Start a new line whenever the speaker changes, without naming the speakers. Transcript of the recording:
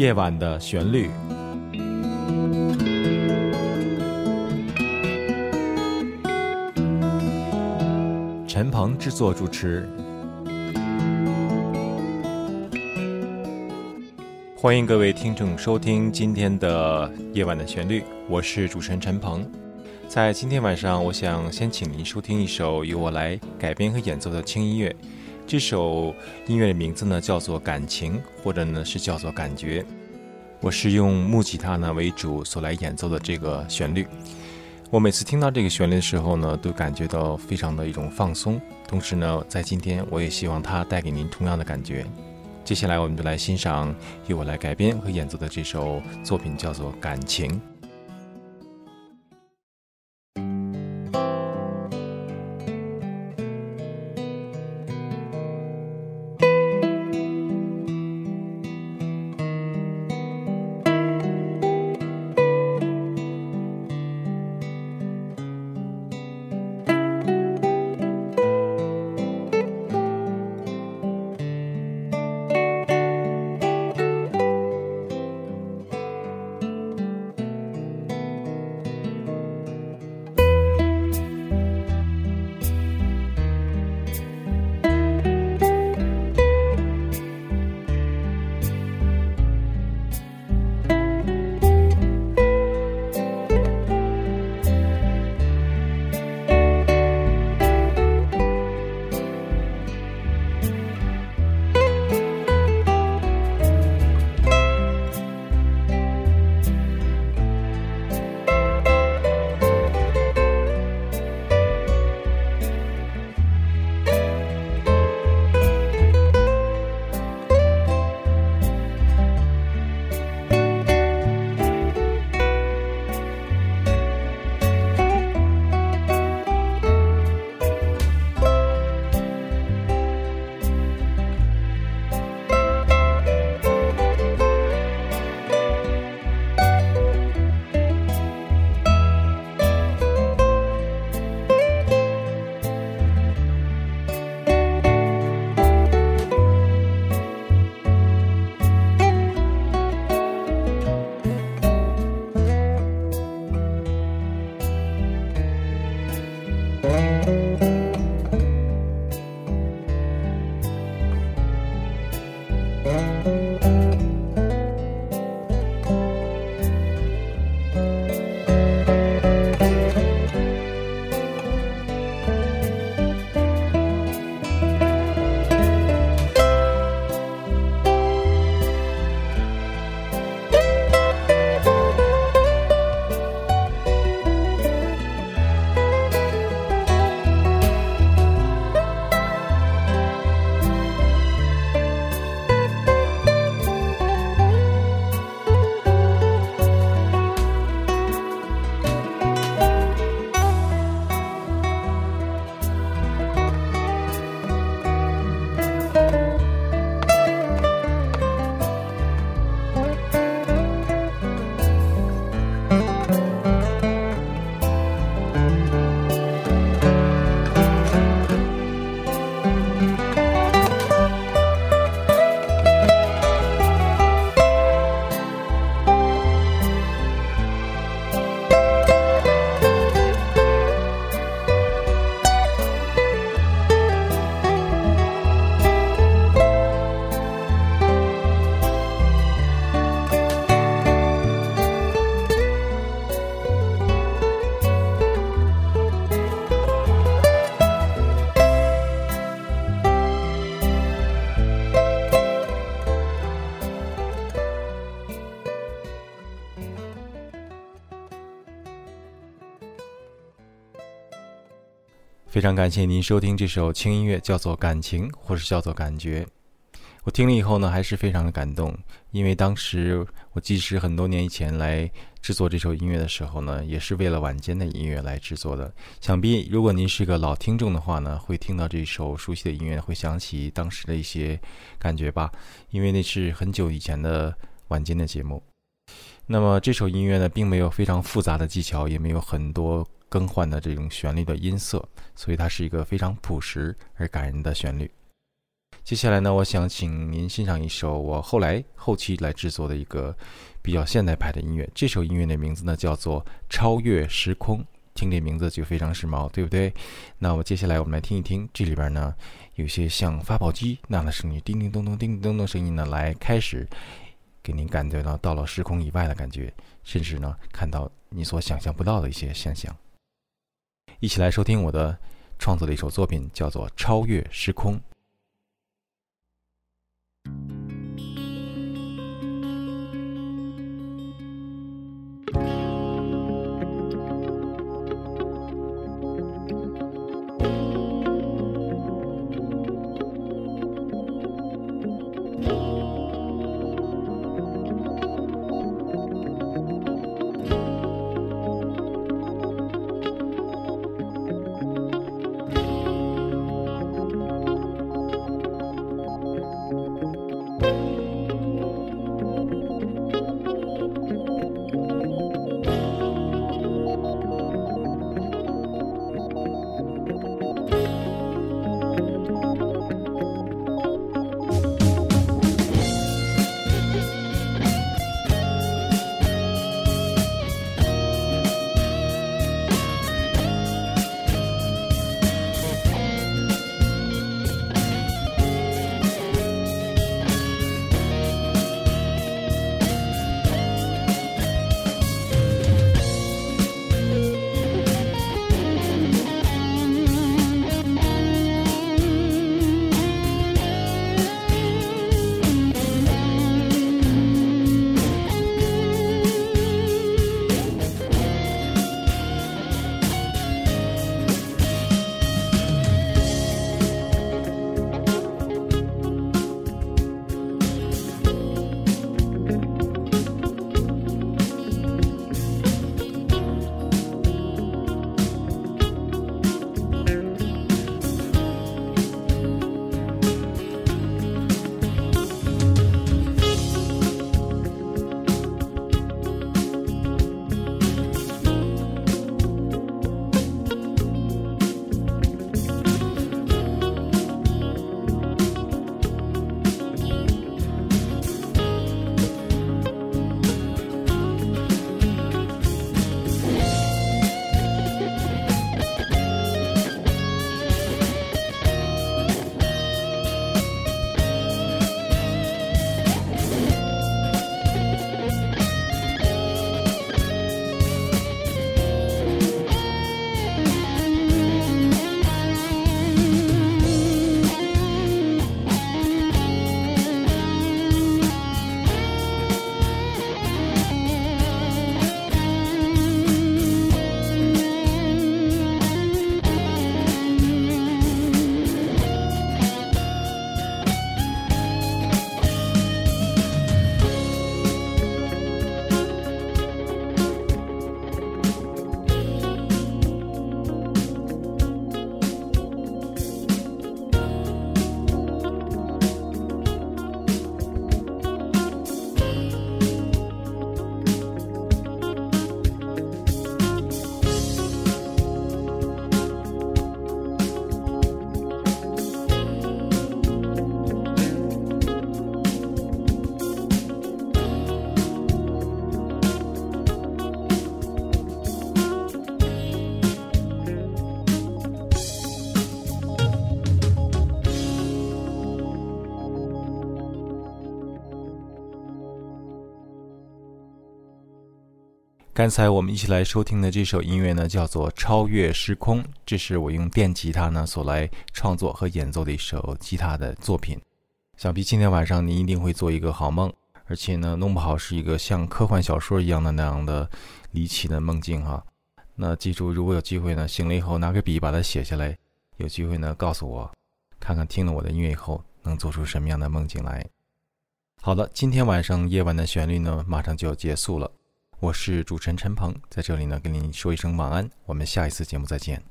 夜晚的旋律。陈鹏制作主持。欢迎各位听众收听今天的夜晚的旋律，我是主持人陈鹏。在今天晚上，我想先请您收听一首由我来改编和演奏的轻音乐。这首音乐的名字呢，叫做《感情》，或者呢是叫做《感觉》。我是用木吉他呢为主所来演奏的这个旋律。我每次听到这个旋律的时候呢，都感觉到非常的一种放松。同时呢，在今天我也希望它带给您同样的感觉。接下来，我们就来欣赏由我来改编和演奏的这首作品，叫做《感情》。非常感谢您收听这首轻音乐，叫做《感情》，或是叫做《感觉》。我听了以后呢，还是非常的感动，因为当时我即使很多年以前来制作这首音乐的时候呢，也是为了晚间的音乐来制作的。想必如果您是个老听众的话呢，会听到这首熟悉的音乐，会想起当时的一些感觉吧，因为那是很久以前的晚间的节目。那么这首音乐呢，并没有非常复杂的技巧，也没有很多。更换的这种旋律的音色，所以它是一个非常朴实而感人的旋律。接下来呢，我想请您欣赏一首我后来后期来制作的一个比较现代派的音乐。这首音乐的名字呢叫做《超越时空》，听这名字就非常时髦，对不对？那我接下来我们来听一听，这里边呢有些像发报机那样的声音，叮叮咚咚、叮叮咚咚声音呢，来开始给您感觉到到了时空以外的感觉，甚至呢看到你所想象不到的一些现象。一起来收听我的创作的一首作品，叫做《超越时空》。刚才我们一起来收听的这首音乐呢，叫做《超越时空》，这是我用电吉他呢所来创作和演奏的一首吉他的作品。想必今天晚上你一定会做一个好梦，而且呢，弄不好是一个像科幻小说一样的那样的离奇的梦境哈。那记住，如果有机会呢，醒了以后拿个笔把它写下来，有机会呢告诉我，看看听了我的音乐以后能做出什么样的梦境来。好的，今天晚上夜晚的旋律呢，马上就要结束了。我是主持人陈鹏，在这里呢跟您说一声晚安，我们下一次节目再见。